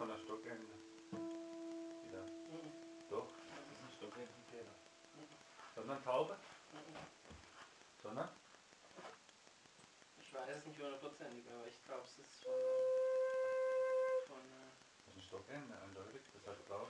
von der Stockende. Wieder. Mhm. Doch, das ist ein Stockendenfehler. Mhm. Sondern Taube? Mhm. Sondern? Ich weiß es nicht hundertprozentig, aber ich glaube, es ist von. von. äh, Das ist ein Stockende, eindeutig. Das hat drauf.